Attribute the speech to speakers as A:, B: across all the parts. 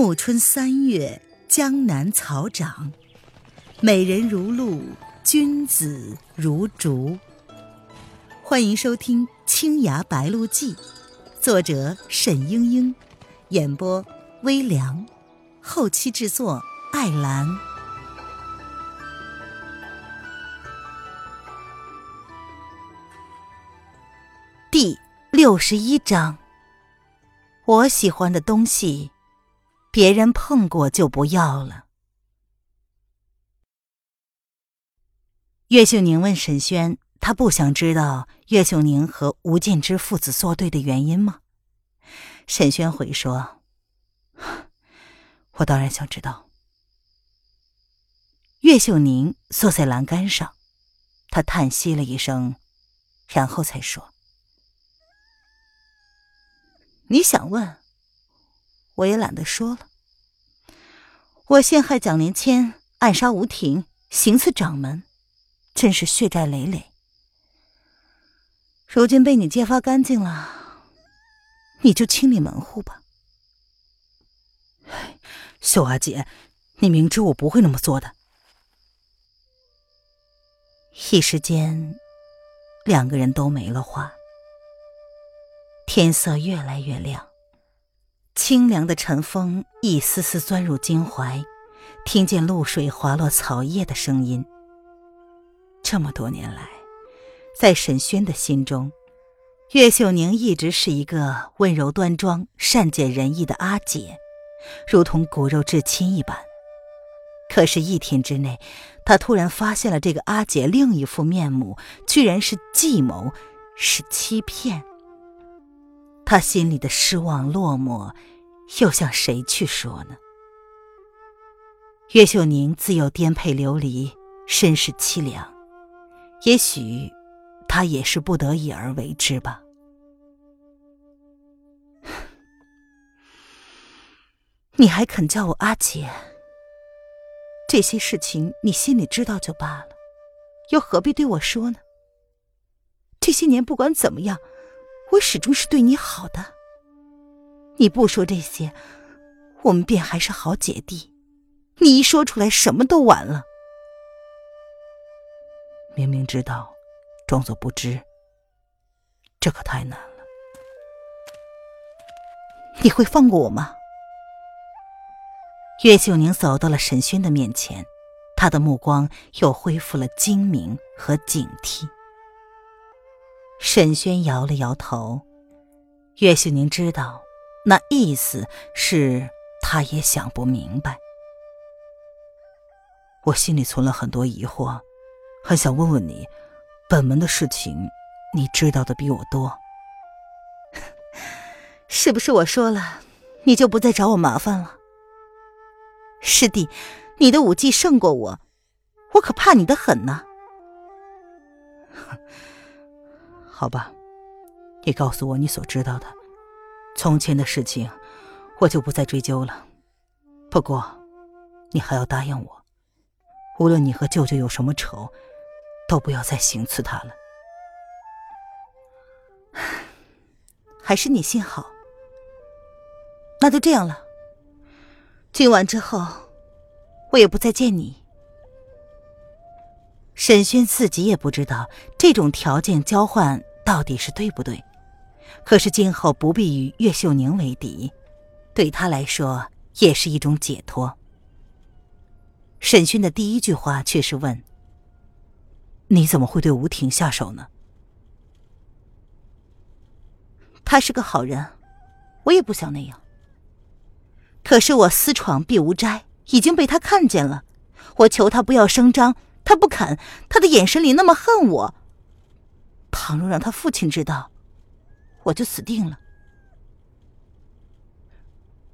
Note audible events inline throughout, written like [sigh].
A: 暮春三月，江南草长，美人如露，君子如竹。欢迎收听《青崖白鹿记》，作者沈英英，演播微凉，后期制作艾兰。第六十一章，我喜欢的东西。别人碰过就不要了。岳秀宁问沈轩：“他不想知道岳秀宁和吴建之父子作对的原因吗？”沈轩回说：“我当然想知道。”岳秀宁坐在栏杆上，他叹息了一声，然后才说：“你想问？”我也懒得说了。我陷害蒋连谦，暗杀吴婷，行刺掌门，真是血债累累。如今被你揭发干净了，你就清理门户吧。
B: 秀华姐，你明知我不会那么做的。
A: 一时间，两个人都没了话。天色越来越亮。清凉的晨风一丝丝钻入襟怀，听见露水滑落草叶的声音。这么多年来，在沈轩的心中，岳秀宁一直是一个温柔端庄、善解人意的阿姐，如同骨肉至亲一般。可是，一天之内，他突然发现了这个阿姐另一副面目，居然是计谋，是欺骗。他心里的失望、落寞，又向谁去说呢？岳秀宁自幼颠沛流离，身世凄凉，也许他也是不得已而为之吧。[sighs] 你还肯叫我阿姐？这些事情你心里知道就罢了，又何必对我说呢？这些年不管怎么样。我始终是对你好的。你不说这些，我们便还是好姐弟。你一说出来，什么都晚了。
B: 明明知道，装作不知，这可太难了。
A: 你会放过我吗？岳秀宁走到了沈轩的面前，他的目光又恢复了精明和警惕。沈轩摇了摇头，岳秀宁知道，那意思是他也想不明白。
B: 我心里存了很多疑惑，很想问问你，本门的事情，你知道的比我多，[laughs]
A: 是不是？我说了，你就不再找我麻烦了。师弟，你的武技胜过我，我可怕你的很呢。
B: 好吧，你告诉我你所知道的，从前的事情，我就不再追究了。不过，你还要答应我，无论你和舅舅有什么仇，都不要再行刺他了。
A: 还是你心好。那就这样了。今晚之后，我也不再见你。沈轩自己也不知道这种条件交换。到底是对不对？可是今后不必与岳秀宁为敌，对他来说也是一种解脱。沈勋的第一句话却是问：“
B: 你怎么会对吴婷下手呢？”
A: 他是个好人，我也不想那样。可是我私闯碧无斋已经被他看见了，我求他不要声张，他不肯，他的眼神里那么恨我。倘若让他父亲知道，我就死定了。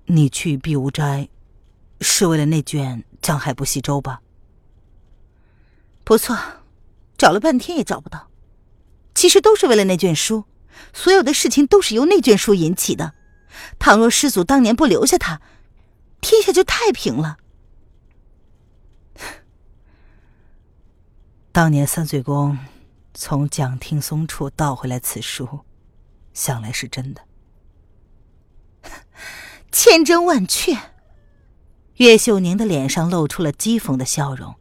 B: 你去碧梧斋，是为了那卷江海不息舟吧？
A: 不错，找了半天也找不到。其实都是为了那卷书，所有的事情都是由那卷书引起的。倘若师祖当年不留下他，天下就太平了。
B: 当年三岁宫。从蒋听松处盗回来此书，想来是真的，[laughs]
A: 千真万确。岳秀宁的脸上露出了讥讽的笑容。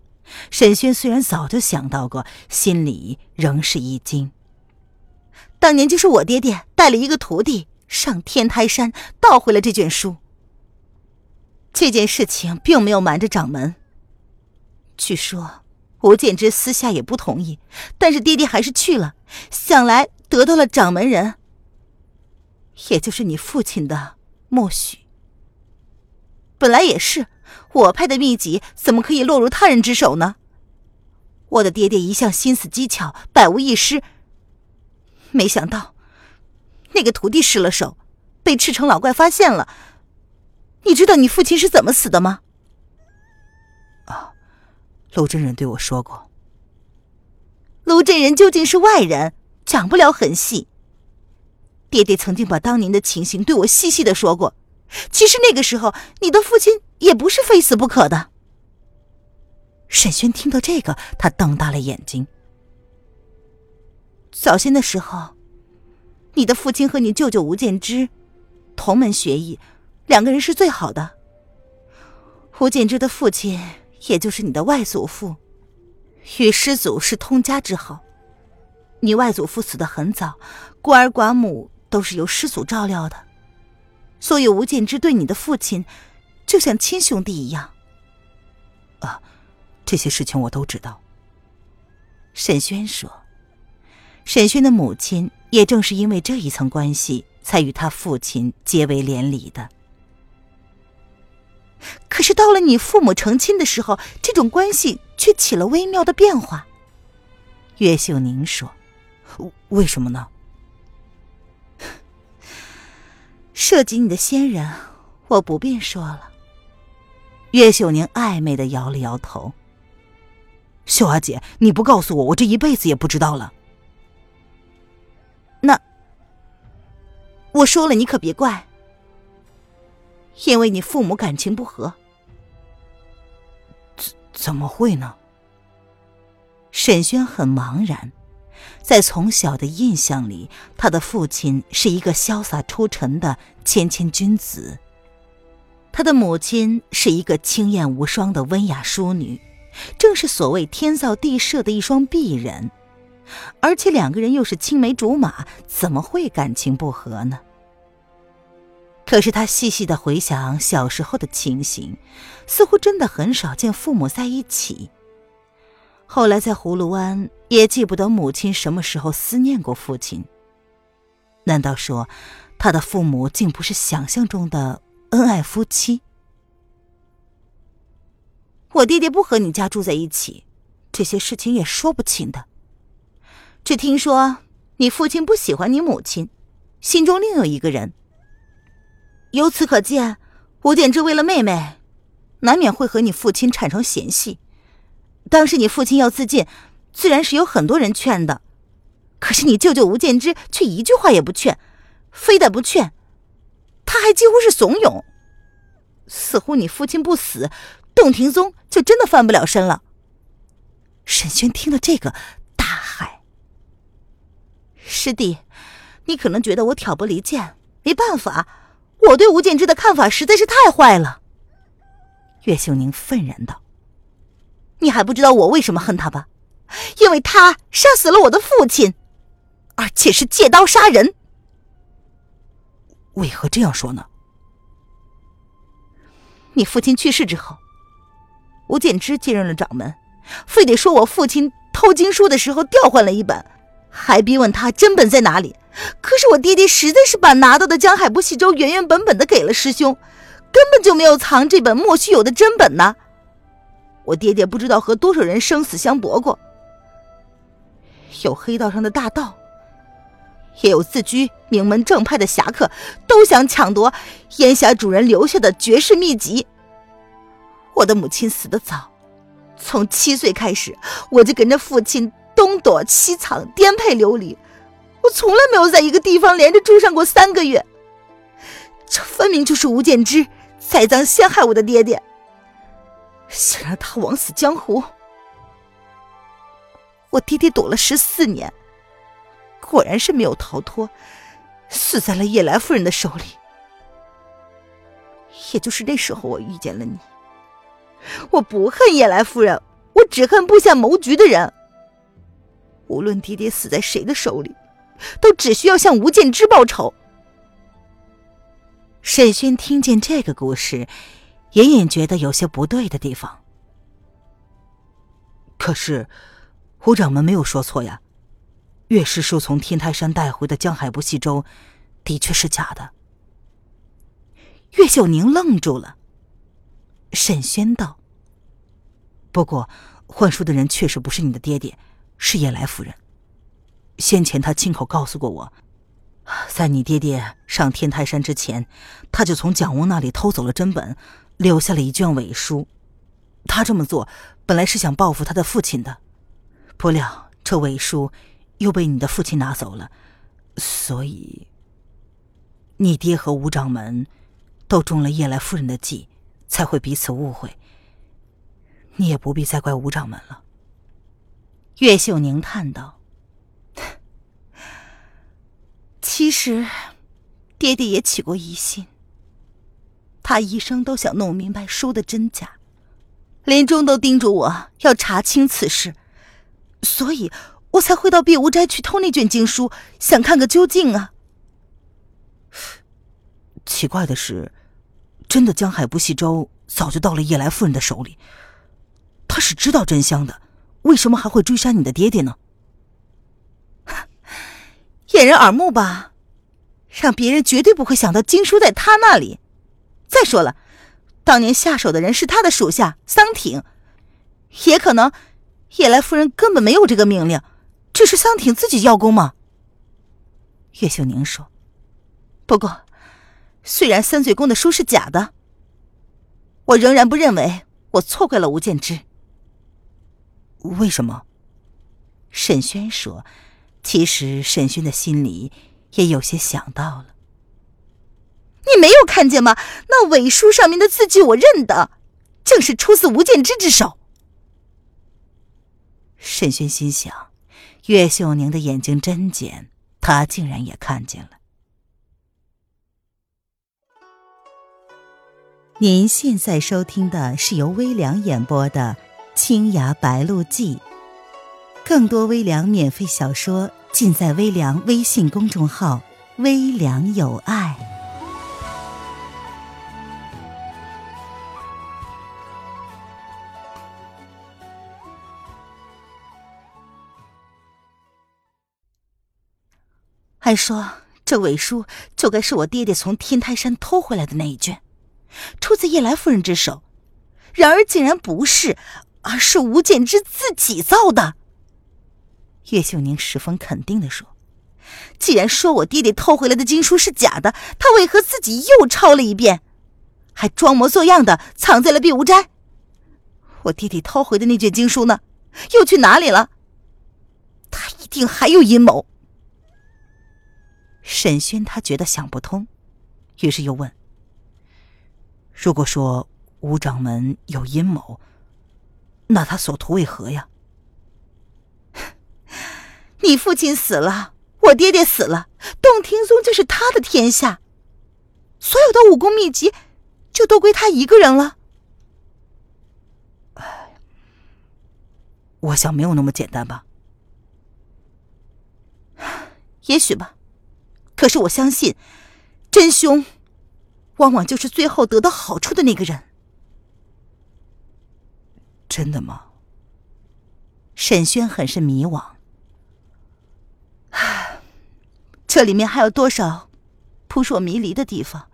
A: 沈轩虽然早就想到过，心里仍是一惊。当年就是我爹爹带了一个徒弟上天台山盗回了这卷书。这件事情并没有瞒着掌门。据说吴建之私下也不同意，但是爹爹还是去了，想来得到了掌门人，也就是你父亲的默许。本来也是。我派的秘籍怎么可以落入他人之手呢？我的爹爹一向心思机巧，百无一失。没想到，那个徒弟失了手，被赤城老怪发现了。你知道你父亲是怎么死的吗？
B: 陆真人对我说过。
A: 陆真人究竟是外人，讲不了很细。爹爹曾经把当年的情形对我细细的说过。其实那个时候，你的父亲也不是非死不可的。沈轩听到这个，他瞪大了眼睛。早先的时候，你的父亲和你舅舅吴建之同门学艺，两个人是最好的。吴建之的父亲，也就是你的外祖父，与师祖是通家之好。你外祖父死的很早，孤儿寡母都是由师祖照料的。所以吴建之对你的父亲，就像亲兄弟一样。
B: 啊，这些事情我都知道。
A: 沈轩说：“沈轩的母亲也正是因为这一层关系，才与他父亲结为连理的。可是到了你父母成亲的时候，这种关系却起了微妙的变化。”岳秀宁说：“
B: 为什么呢？” [laughs]
A: 涉及你的先人，我不便说了。岳秀宁暧昧的摇了摇头。
B: 秀华姐，你不告诉我，我这一辈子也不知道了。
A: 那我说了，你可别怪。因为你父母感情不和。
B: 怎么会呢？
A: 沈轩很茫然。在从小的印象里，他的父亲是一个潇洒出尘的谦谦君子，他的母亲是一个清艳无双的温雅淑女，正是所谓天造地设的一双璧人。而且两个人又是青梅竹马，怎么会感情不和呢？可是他细细的回想小时候的情形，似乎真的很少见父母在一起。后来在葫芦湾，也记不得母亲什么时候思念过父亲。难道说，他的父母竟不是想象中的恩爱夫妻？我爹爹不和你家住在一起，这些事情也说不清的。只听说你父亲不喜欢你母亲，心中另有一个人。由此可见，吴建之为了妹妹，难免会和你父亲产生嫌隙。当时你父亲要自尽，自然是有很多人劝的，可是你舅舅吴建之却一句话也不劝，非但不劝，他还几乎是怂恿。似乎你父亲不死，洞庭宗就真的翻不了身了。沈轩听了这个，大骇：“师弟，你可能觉得我挑拨离间，没办法，我对吴建之的看法实在是太坏了。”岳秀宁愤然道。你还不知道我为什么恨他吧？因为他杀死了我的父亲，而且是借刀杀人。
B: 为何这样说呢？
A: 你父亲去世之后，吴建之接任了掌门，非得说我父亲偷经书的时候调换了一本，还逼问他真本在哪里。可是我爹爹实在是把拿到的江海不息舟原原本本的给了师兄，根本就没有藏这本莫须有的真本呢。我爹爹不知道和多少人生死相搏过，有黑道上的大盗，也有自居名门正派的侠客，都想抢夺烟霞主人留下的绝世秘籍。我的母亲死得早，从七岁开始，我就跟着父亲东躲西藏，颠沛流离，我从来没有在一个地方连着住上过三个月。这分明就是吴建之栽赃陷害我的爹爹。想让他枉死江湖，我爹爹躲了十四年，果然是没有逃脱，死在了叶来夫人的手里。也就是那时候，我遇见了你，我不恨叶来夫人，我只恨布下谋局的人。无论爹爹死在谁的手里，都只需要向吴建之报仇。
B: 沈轩听见这个故事，隐隐觉得有些不对的地方。可是，胡掌门没有说错呀，岳师叔从天台山带回的江海不系舟，的确是假的。
A: 岳秀宁愣住了。
B: 沈轩道：“不过，换书的人确实不是你的爹爹，是叶来夫人。先前他亲口告诉过我。”在你爹爹上天台山之前，他就从蒋翁那里偷走了真本，留下了一卷伪书。他这么做本来是想报复他的父亲的，不料这伪书又被你的父亲拿走了，所以你爹和吴掌门都中了叶来夫人的计，才会彼此误会。你也不必再怪吴掌门了。”
A: 岳秀宁叹道。其实，爹爹也起过疑心。他一生都想弄明白书的真假，临终都叮嘱我要查清此事，所以我才会到碧梧斋去偷那卷经书，想看个究竟啊。
B: 奇怪的是，真的江海不系舟早就到了叶来夫人的手里，他是知道真相的，为什么还会追杀你的爹爹呢？
A: 掩人耳目吧，让别人绝对不会想到经书在他那里。再说了，当年下手的人是他的属下桑挺，也可能叶来夫人根本没有这个命令，这是桑挺自己邀功吗。岳秀宁说：“不过，虽然三嘴公的书是假的，我仍然不认为我错怪了吴建之。
B: 为什么？”
A: 沈轩说。其实沈勋的心里也有些想到了。你没有看见吗？那伪书上面的字迹我认得，正是出自吴建之之手。
B: 沈勋心想，岳秀宁的眼睛真尖，他竟然也看见了。
C: 您现在收听的是由微凉演播的《青崖白鹿记》。更多微凉免费小说尽在微凉微信公众号“微凉有爱”。
A: 还说这伪书就该是我爹爹从天台山偷回来的那一卷，出自叶来夫人之手，然而竟然不是，而是吴建之自己造的。岳秀宁十分肯定的说：“既然说我爹爹偷回来的经书是假的，他为何自己又抄了一遍，还装模作样的藏在了碧梧斋？我爹爹偷回的那卷经书呢？又去哪里了？他一定还有阴谋。”
B: 沈轩他觉得想不通，于是又问：“如果说吴掌门有阴谋，那他所图为何呀？”
A: 你父亲死了，我爹爹死了，洞庭宗就是他的天下，所有的武功秘籍就都归他一个人了。
B: 我想没有那么简单吧。[sighs]
A: 也许吧，可是我相信，真凶往往就是最后得到好处的那个人。
B: 真的吗？
A: 沈轩很是迷惘。这里面还有多少扑朔迷离的地方？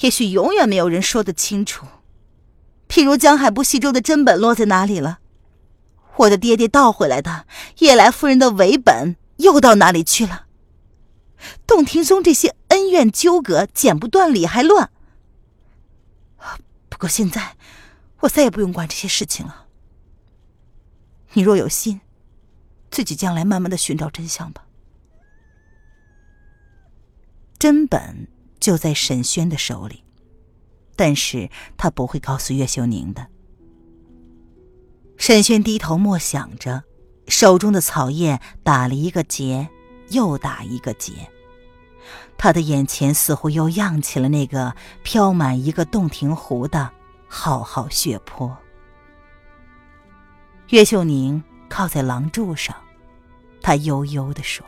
A: 也许永远没有人说得清楚。譬如江海不系舟的真本落在哪里了？我的爹爹盗回来的叶来夫人的伪本又到哪里去了？洞庭宗这些恩怨纠葛剪不断理还乱。不过现在我再也不用管这些事情了。你若有心，自己将来慢慢的寻找真相吧。
B: 真本就在沈轩的手里，但是他不会告诉岳秀宁的。沈轩低头默想着，手中的草叶打了一个结，又打一个结，他的眼前似乎又漾起了那个飘满一个洞庭湖的浩浩血泊。
A: 岳秀宁靠在廊柱上，他悠悠的说：“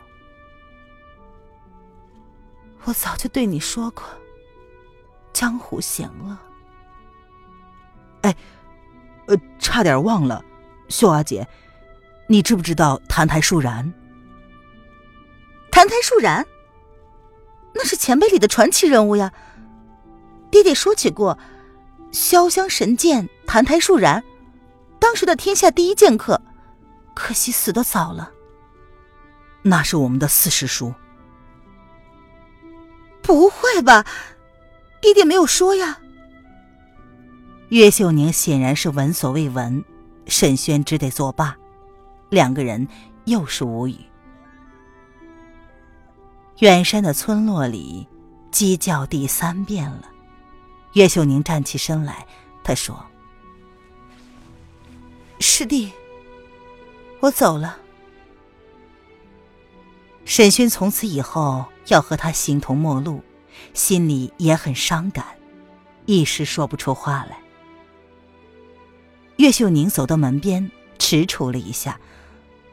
C: 我早就对你说过，江湖险恶。
B: 哎，呃，差点忘了，秀阿姐，你知不知道谭台树然？
C: 谭台树然，那是前辈里的传奇人物呀。爹爹说起过，潇湘神剑谭台树然。”当时的天下第一剑客，可惜死的早了。
B: 那是我们的四师叔。
C: 不会吧，爹爹没有说呀。
A: 岳秀宁显然是闻所未闻，沈轩只得作罢，两个人又是无语。远山的村落里，鸡叫第三遍了。岳秀宁站起身来，他说。
C: 师弟，我走了。
A: 沈勋从此以后要和他形同陌路，心里也很伤感，一时说不出话来。岳秀宁走到门边，踟蹰了一下，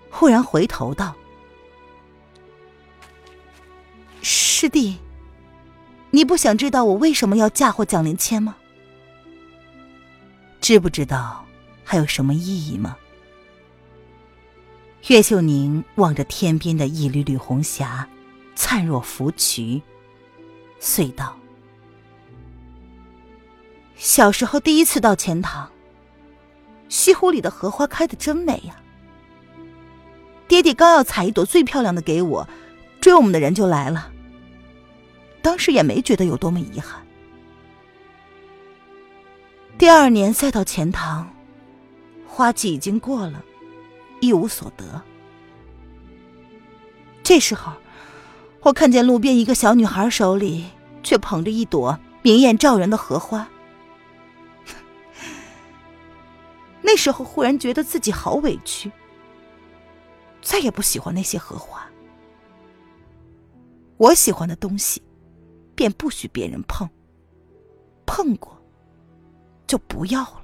A: 忽然回头道：“
C: 师弟，你不想知道我为什么要嫁祸蒋灵谦吗？
A: 知不知道？”还有什么意义吗？岳秀宁望着天边的一缕缕红霞，灿若芙蕖，遂道：“
C: 小时候第一次到钱塘，西湖里的荷花开的真美呀。爹爹刚要采一朵最漂亮的给我，追我们的人就来了。当时也没觉得有多么遗憾。第二年再到钱塘。”花季已经过了，一无所得。这时候，我看见路边一个小女孩手里却捧着一朵明艳照人的荷花。[laughs] 那时候忽然觉得自己好委屈，再也不喜欢那些荷花。我喜欢的东西，便不许别人碰。碰过，就不要了。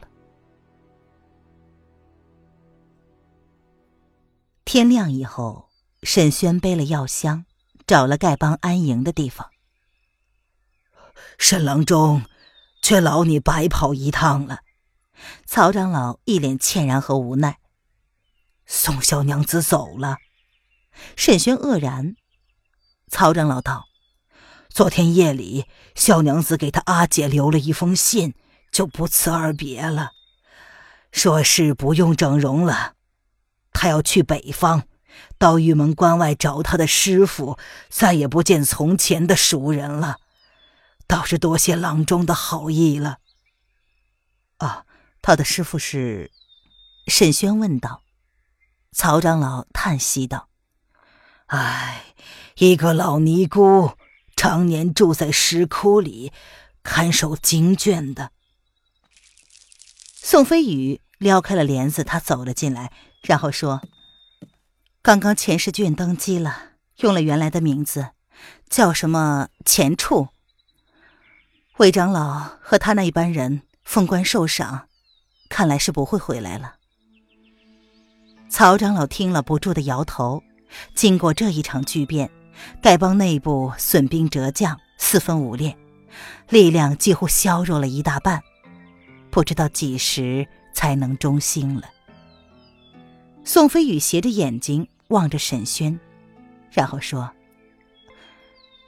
A: 天亮以后，沈轩背了药箱，找了丐帮安营的地方。
B: 沈郎中，却劳你白跑一趟了。
A: 曹长老一脸歉然和无奈。
B: 宋小娘子走了。
A: 沈轩愕然。曹长老道：“
B: 昨天夜里，小娘子给他阿姐留了一封信，就不辞而别了，说是不用整容了。”他要去北方，到玉门关外找他的师傅，再也不见从前的熟人了。倒是多谢郎中的好意了。
A: 啊，他的师傅是？沈轩问道。曹长老叹息道：“
B: 唉，一个老尼姑，常年住在石窟里，看守经卷的。”
A: 宋飞宇撩开了帘子，他走了进来。然后说：“刚刚钱世俊登基了，用了原来的名字，叫什么钱处。魏长老和他那一班人封官受赏，看来是不会回来了。”曹长老听了，不住的摇头。经过这一场巨变，丐帮内部损兵折将，四分五裂，力量几乎削弱了一大半，不知道几时才能中兴了。宋飞宇斜着眼睛望着沈轩，然后说：“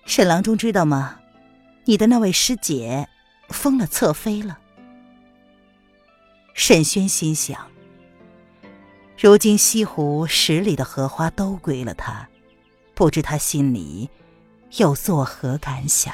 A: 沈郎中知道吗？你的那位师姐封了侧妃了。”沈轩心想：如今西湖十里的荷花都归了他，不知他心里又作何感想。